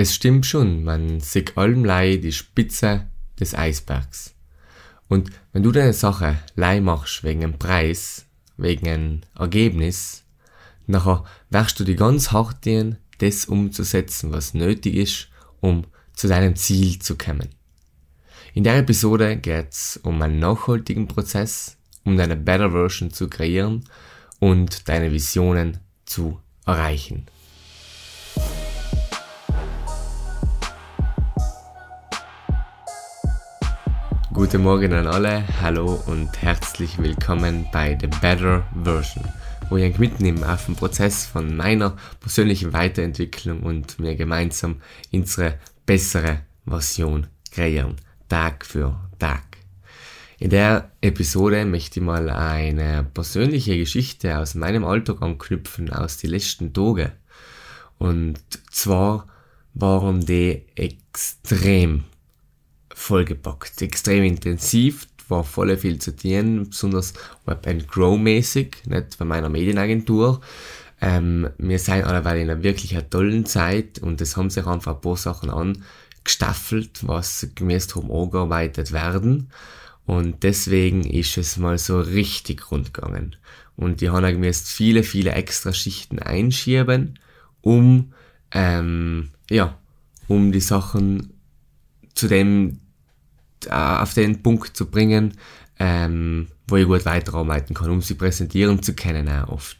Es stimmt schon, man sieht allem die Spitze des Eisbergs. Und wenn du deine Sache lei machst wegen einem Preis, wegen einem Ergebnis, nachher wirst du die ganz hart gehen, das umzusetzen, was nötig ist, um zu deinem Ziel zu kommen. In der Episode geht's um einen nachhaltigen Prozess, um deine Better Version zu kreieren und deine Visionen zu erreichen. Guten Morgen an alle, hallo und herzlich willkommen bei The Better Version, wo ich euch mitnehme auf den Prozess von meiner persönlichen Weiterentwicklung und wir gemeinsam unsere bessere Version kreieren, Tag für Tag. In der Episode möchte ich mal eine persönliche Geschichte aus meinem Alltag anknüpfen, aus den letzten Tagen. Und zwar waren die extrem vollgepackt, extrem intensiv, war voll viel zu tun, besonders Web and Grow mäßig, nicht bei meiner Medienagentur. Ähm, wir sind alle in einer wirklich tollen Zeit und es haben sich einfach ein paar Sachen angestaffelt, was gemäß darum angearbeitet werden. Und deswegen ist es mal so richtig rund gegangen. Und die haben gemäß viele, viele extra Schichten einschieben, um, ähm, ja, um die Sachen zu dem äh, auf den Punkt zu bringen, ähm, wo ich gut weiterarbeiten kann, um sie präsentieren zu können auch oft.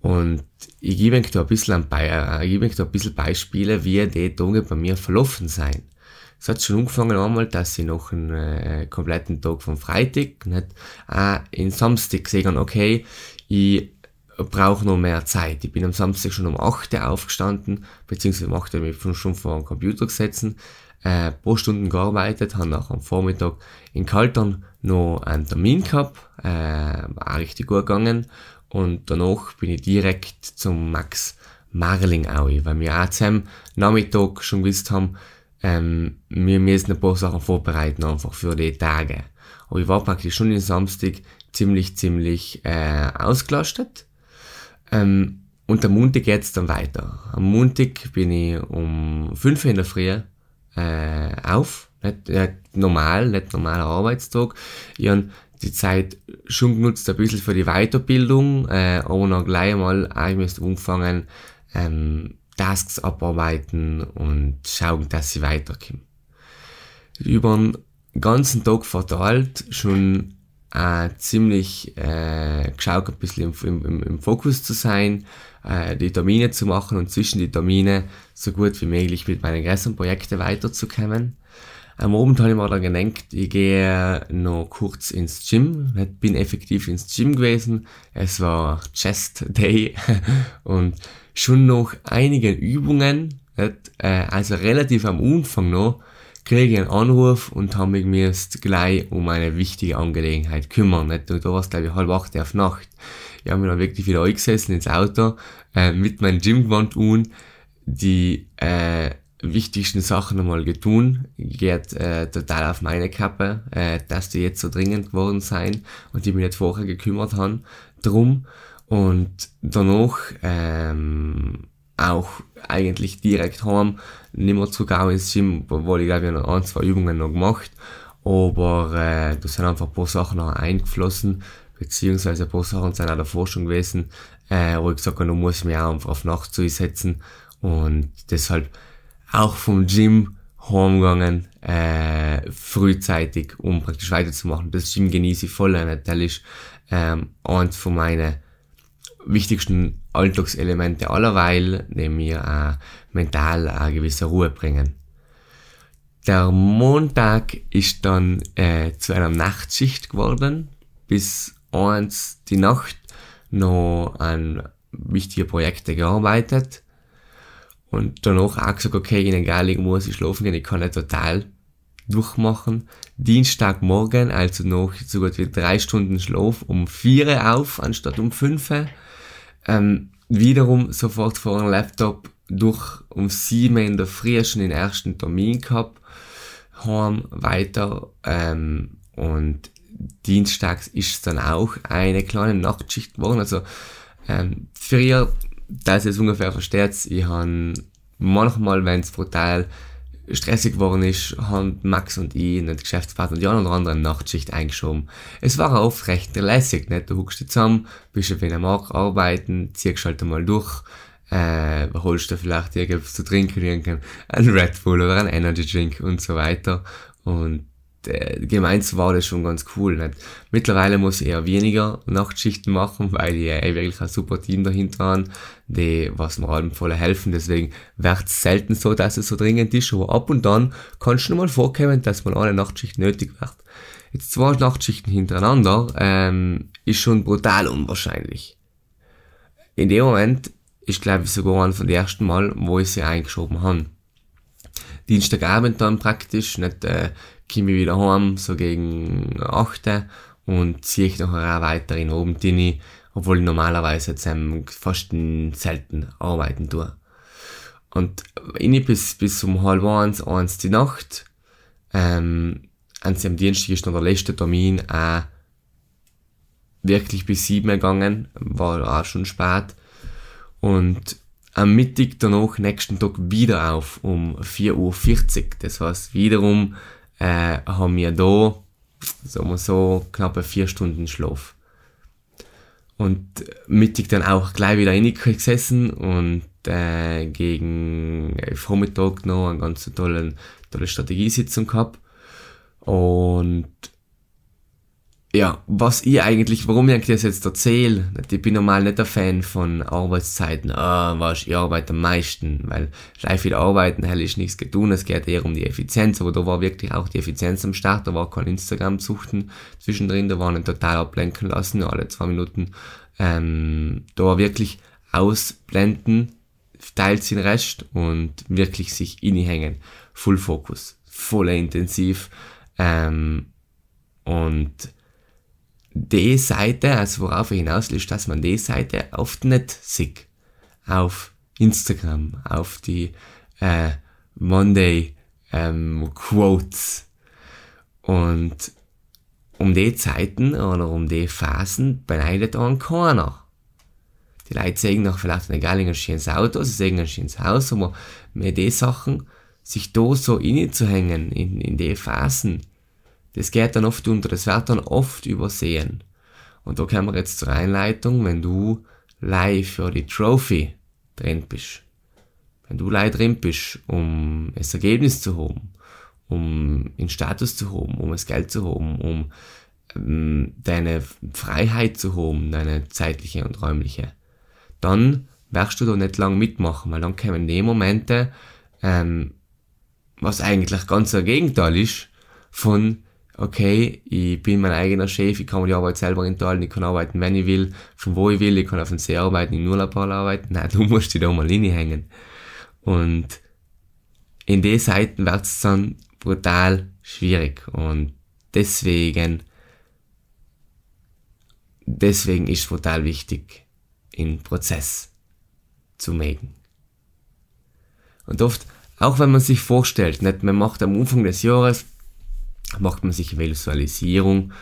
Und ich gebe euch da ein bisschen, äh, ich da ein bisschen Beispiele, wie die Tage bei mir verlaufen sein. Es hat schon angefangen einmal, dass ich noch einen äh, kompletten Tag vom Freitag, nicht, äh, in Samstag gesehen okay, ich brauche noch mehr Zeit. Ich bin am Samstag schon um 8 Uhr aufgestanden, beziehungsweise um 8 Uhr mich schon vor den Computer gesetzt, äh, paar Stunden gearbeitet, habe auch am Vormittag in Kaltern noch einen Termin gehabt, äh, auch richtig gut gegangen und danach bin ich direkt zum Max Marling auch, weil wir auch am Nachmittag schon gewusst haben, ähm, wir müssen ein paar Sachen vorbereiten einfach für die Tage. Aber ich war praktisch schon den Samstag ziemlich, ziemlich äh, ausgelastet. Ähm, und am Montag geht's dann weiter. Am Montag bin ich um 5 Uhr in der Früh äh, auf. Nicht, äh, normal, nicht normaler Arbeitstag. Ich habe die Zeit schon genutzt ein bisschen für die Weiterbildung, äh, aber noch gleich einmal eigentlich anfangen, ähm, Tasks abarbeiten und schauen, dass sie weiterkommen. Über den ganzen Tag verteilt schon äh, ziemlich äh, geschaut, ein bisschen im, im, im Fokus zu sein, äh, die Termine zu machen und zwischen die Termine so gut wie möglich mit meinen größeren Projekten weiterzukommen. Am Abend habe ich mir dann gedacht, ich gehe noch kurz ins Gym. Ich bin effektiv ins Gym gewesen. Es war Chest Day und schon noch einige Übungen, äh, also relativ am Anfang noch, kriege ich einen Anruf und habe mich jetzt gleich um eine wichtige Angelegenheit kümmern. Nicht? Und da war es, glaube ich, halb acht auf Nacht. Ich habe mich dann wirklich wieder eingesessen ins Auto, äh, mit meinem Gymgewand un, die äh, wichtigsten Sachen einmal getun. Geht äh, total auf meine Kappe, äh, dass die jetzt so dringend geworden sein und die mich nicht vorher gekümmert haben drum. Und danach ähm, auch eigentlich direkt heim, nicht mehr zurück auch ins Gym, weil ich glaube, ich noch ein, zwei Übungen noch gemacht. Aber äh, da sind einfach ein paar Sachen noch eingeflossen, beziehungsweise ein paar Sachen sind auch davor schon gewesen, äh, wo ich gesagt habe, da muss ich mich auch einfach auf Nacht zusetzen und deshalb auch vom Gym heimgegangen, äh, frühzeitig, um praktisch weiterzumachen. Das Gym genieße ich voll, ist ähm, eins von meinen wichtigsten Alltagselemente allerweil, die mir äh, mental eine gewisse Ruhe bringen. Der Montag ist dann äh, zu einer Nachtschicht geworden, bis eins die Nacht noch an wichtige Projekte gearbeitet und danach auch gesagt, okay, in egal, ich muss ich schlafen gehen, ich kann nicht total durchmachen. Dienstagmorgen, also noch so gut wie drei Stunden Schlaf, um vier auf, anstatt um fünf. Ähm, wiederum sofort vor dem Laptop durch um sieben in der Früh schon den ersten Termin gehabt, heim weiter ähm, und dienstags ist dann auch eine kleine Nachtschicht geworden. Also ähm, früher, dass ihr es ungefähr versteht, ich habe manchmal, wenn es brutal stressig geworden ist, haben Max und ich, nicht Geschäftspartner, die eine oder andere Nachtschicht eingeschoben. Es war oft recht lässig, nicht? Du huckst dich zusammen, bist auf einem Markt arbeiten, ziehst halt einmal durch, äh, holst du vielleicht irgendwas zu trinken, irgendein, ein Red Bull oder ein Energy Drink und so weiter. Und gemeint war das schon ganz cool. Nicht? Mittlerweile muss ich eher weniger Nachtschichten machen, weil ich äh, wirklich ein super Team dahinter habe, die was mir allem voll helfen. Deswegen wird es selten so, dass es so dringend ist, aber ab und dann kann es schon mal vorkommen, dass mal eine Nachtschicht nötig wird. Jetzt zwei Nachtschichten hintereinander ähm, ist schon brutal unwahrscheinlich. In dem Moment ist, glaube ich, sogar ein von den ersten Mal, wo ich sie eingeschoben habe. Dienstagabend dann praktisch, nicht äh, komme ich wieder heim, so gegen 8 und ziehe ich nachher auch weiter in oben rein, obwohl ich normalerweise jetzt ähm, fast selten arbeiten tue. Und ich bis, bis um halb eins, eins die Nacht, ähm, an am Dienstag ist noch der letzte Termin auch wirklich bis sieben gegangen, war auch schon spät. Und am Mittag danach, nächsten Tag wieder auf um 4.40 Uhr. Das heißt, wiederum äh, haben wir da, sagen wir so, knappe vier Stunden Schlaf. Und mittig dann auch gleich wieder reingesessen und äh, gegen Vormittag noch eine ganz tolle, tolle Strategiesitzung gehabt. Und ja, was ich eigentlich, warum ich das jetzt erzähle, ich bin normal nicht ein Fan von Arbeitszeiten, ah, was, ich arbeite am meisten, weil gleich viel arbeiten, hell ist nichts getan, es geht eher um die Effizienz, aber da war wirklich auch die Effizienz am Start, da war kein Instagram-Zuchten zwischendrin, da war nicht total ablenken lassen, alle zwei Minuten, ähm, da war wirklich ausblenden, teilt den Rest und wirklich sich inhängen, Full Focus, voll intensiv, ähm, und die Seite, also worauf er hinaus will, dass man die Seite oft nicht sieht. Auf Instagram, auf die äh, Monday ähm, Quotes. Und um die Zeiten oder um die Phasen beneidet einen keiner. Die Leute sehen noch vielleicht ein schönes Auto, sie sehen ein schönes Haus, aber mit den Sachen, sich da so innezuhängen in, in die Phasen, das geht dann oft unter, das wird dann oft übersehen. Und da kommen wir jetzt zur Einleitung, wenn du live für die Trophy drin bist. Wenn du live drin bist, um das Ergebnis zu haben, um den Status zu haben, um das Geld zu haben, um ähm, deine Freiheit zu haben, deine zeitliche und räumliche, dann wirst du da nicht lang mitmachen, weil dann kommen die Momente, ähm, was eigentlich ganz ein Gegenteil ist von okay, ich bin mein eigener Chef, ich kann mir die Arbeit selber einteilen, ich kann arbeiten, wenn ich will, von wo ich will, ich kann auf dem See arbeiten, in Urlaubal arbeiten. Nein, du musst dich da mal hängen. Und in den Seiten wird es dann brutal schwierig. Und deswegen, deswegen ist es brutal wichtig, in Prozess zu machen. Und oft, auch wenn man sich vorstellt, nicht, man macht am Anfang des Jahres macht man sich Visualisierung,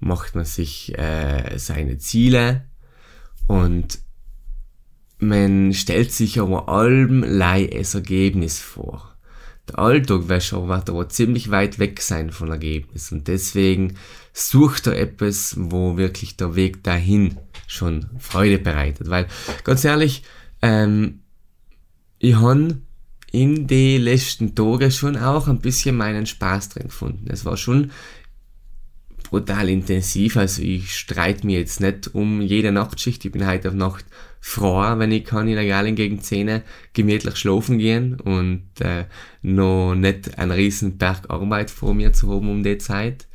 macht man sich äh, seine Ziele und man stellt sich aber allerlei das Ergebnis vor. Der Alltag wird aber ziemlich weit weg sein von Ergebnis und deswegen sucht er etwas, wo wirklich der Weg dahin schon Freude bereitet. Weil, ganz ehrlich, ähm, ich habe in die letzten Tage schon auch ein bisschen meinen Spaß drin gefunden. Es war schon brutal intensiv, also ich streite mir jetzt nicht um jede Nachtschicht, ich bin heute auf Nacht froh, wenn ich kann in der Galen gegen 10 gemütlich schlafen gehen und äh, noch nicht einen riesen Berg Arbeit vor mir zu haben um die Zeit.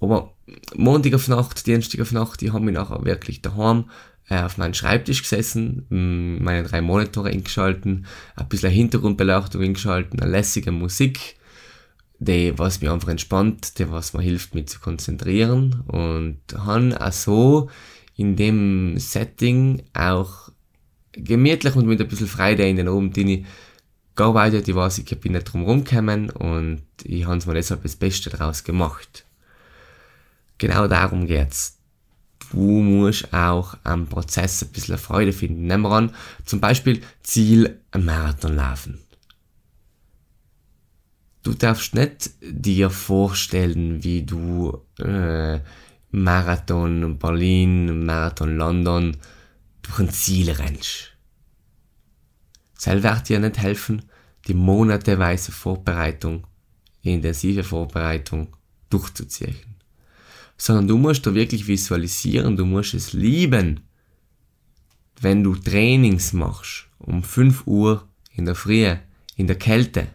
Aber Montag auf Nacht, Dienstag auf Nacht, ich habe mich nachher wirklich daheim äh, auf meinen Schreibtisch gesessen, meine drei Monitore eingeschalten, ein bisschen Hintergrundbeleuchtung eingeschalten, eine lässige Musik, die was mir einfach entspannt, die was mir hilft, mich zu konzentrieren und han auch so in dem Setting auch gemütlich und mit ein bisschen Freude in den oben, die gearbeitet, ich weiß, ich bin nicht drum rumgekommen und ich habe mir deshalb das Beste daraus gemacht. Genau darum geht's du musst auch am Prozess ein bisschen Freude finden. Nehmen wir an, zum Beispiel Ziel, ein Marathon laufen. du darfst nicht dir vorstellen, wie du äh, Marathon Berlin, Marathon London durch ein Ziel rennst. Das wird dir nicht helfen, die monateweise Vorbereitung, die intensive Vorbereitung durchzuziehen. Sondern du musst da wirklich visualisieren, du musst es lieben, wenn du Trainings machst, um 5 Uhr in der Früh, in der Kälte,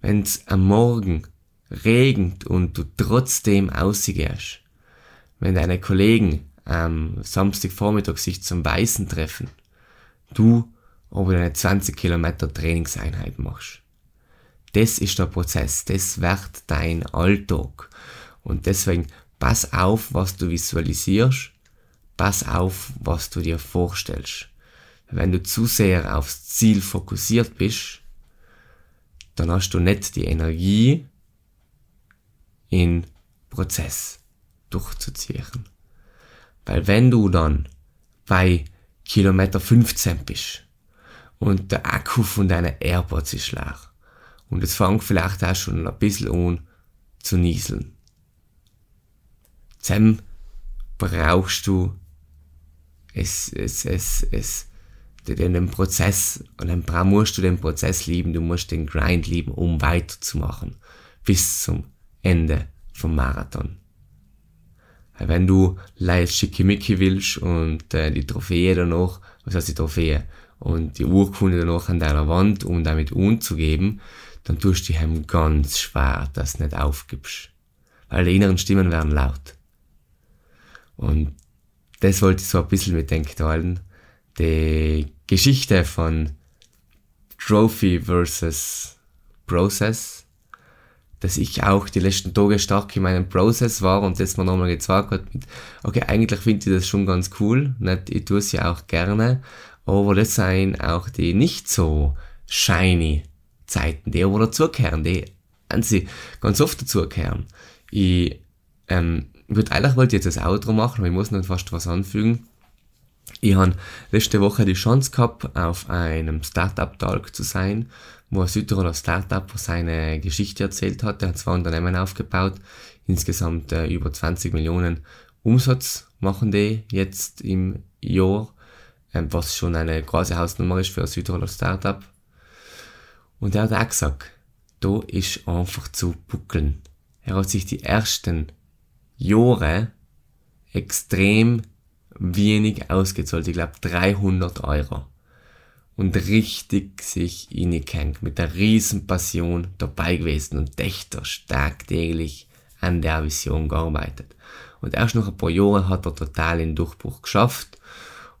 wenn es am Morgen regnet und du trotzdem ausgehst, wenn deine Kollegen am Samstagvormittag sich zum Weißen treffen, du aber deine 20 Kilometer Trainingseinheit machst. Das ist der Prozess, das wird dein Alltag. Und deswegen pass auf, was du visualisierst, pass auf, was du dir vorstellst. Wenn du zu sehr aufs Ziel fokussiert bist, dann hast du nicht die Energie, in Prozess durchzuziehen. Weil wenn du dann bei Kilometer 15 bist und der Akku von deiner AirPods ist leer und es fängt vielleicht auch schon ein bisschen an zu nieseln, dann brauchst du es, es, es, es, den, Prozess, und dann musst du den Prozess lieben, du musst den Grind lieben, um weiterzumachen. Bis zum Ende vom Marathon. Wenn du leicht schickimicki willst und äh, die Trophäe danach, was heißt die Trophäe, und die Urkunde danach an deiner Wand, um damit umzugeben, dann tust du dich ganz schwer, dass du nicht aufgibst. Weil die inneren Stimmen werden laut. Und das wollte ich so ein bisschen mit halten. Die Geschichte von Trophy versus Process dass ich auch die letzten Tage stark in meinem Prozess war und das mir nochmal gezeigt hat mit, okay, eigentlich finde ich das schon ganz cool, nicht, ich tue es ja auch gerne, aber das sind auch die nicht so shiny Zeiten, die aber dazugehören, die an sie ganz oft dazugehören. Ich, ähm, würde eigentlich wollte jetzt das Outro machen, aber ich muss noch fast was anfügen. Ich habe letzte Woche die Chance gehabt, auf einem Startup-Talk zu sein wo ein Südtiroler Startup seine Geschichte erzählt hat. Er hat zwei Unternehmen aufgebaut, insgesamt äh, über 20 Millionen Umsatz machen die jetzt im Jahr, äh, was schon eine große Hausnummer ist für ein Südtiroler Startup. Und er hat auch gesagt, da ist einfach zu buckeln. Er hat sich die ersten Jahre extrem wenig ausgezahlt. Ich glaube 300 Euro und richtig sich innegehängt, mit der riesen Passion dabei gewesen und dächter tagtäglich an der Vision gearbeitet. Und erst nach ein paar Jahren hat er total den Durchbruch geschafft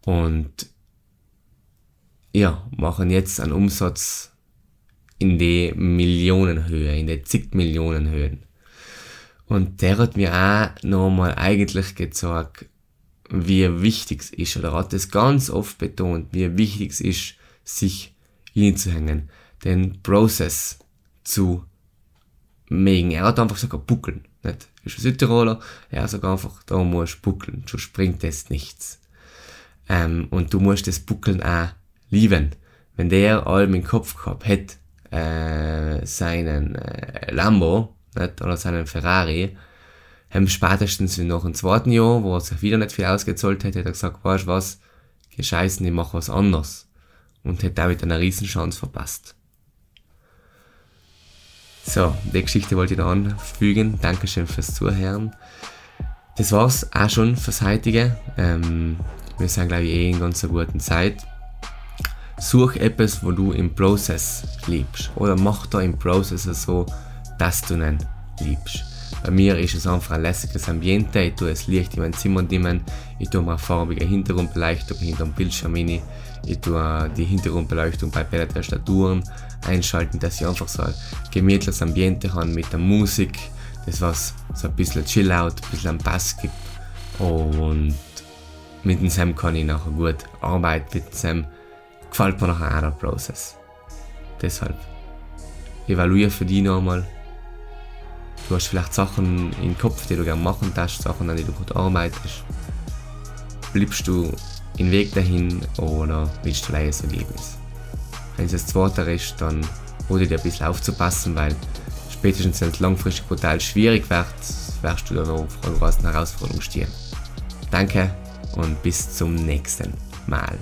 und ja, machen jetzt einen Umsatz in die Millionenhöhe, in die zig Millionenhöhen. Und der hat mir auch nochmal eigentlich gezeigt, wie wichtig es ist, oder hat es ganz oft betont, wie wichtig es ist, sich hinzuhängen, den Prozess zu mögen. Er hat einfach sogar buckeln. Nicht? Ist ein Südtiroler, er sagt einfach, da musst du buckeln, sonst springt das nichts. Ähm, und du musst das Buckeln auch lieben. Wenn der allem im Kopf gehabt hätte, äh, seinen äh, Lambo nicht? oder seinen Ferrari, haben spätestens nach dem zweiten Jahr, wo er sich wieder nicht viel ausgezahlt hätte, hat er gesagt, weißt du was, gescheißen, ich mach was anderes und hätte damit eine Riesenchance verpasst. So, die Geschichte wollte ich da anfügen. Dankeschön fürs Zuhören. Das war's auch schon fürs heutige. Ähm, wir sind, glaube ich, eh in ganz einer guten Zeit. Such etwas, wo du im Prozess liebst. Oder mach da im Prozess so, dass du ihn liebst. Bei mir ist es einfach ein lässiges Ambiente. Ich tue es Licht in mein Zimmer dimmen. Ich tue mir farbige Hintergrundbeleuchtung hinter dem Bildschirm rein. Ich tue die Hintergrundbeleuchtung bei beiden Tastaturen einschalten, dass ich einfach so ein gemütliches Ambiente habe mit der Musik, das was so ein bisschen Chill-Out, ein bisschen Bass gibt. Und mit dem Sam kann ich nachher gut arbeiten. Mit dem Sam gefällt mir nachher auch der Prozess. Deshalb evaluiere für dich nochmal. Du hast vielleicht Sachen im Kopf, die du gerne machen darfst, Sachen, an die du gut arbeitest. Bleibst du den Weg dahin oder willst du gleich das Ergebnis? Wenn es das zweite ist, dann oder dir ein bisschen aufzupassen, weil spätestens wenn es langfristig brutal schwierig wird, wirst du dann auch vor einer großen Herausforderung stehen. Danke und bis zum nächsten Mal.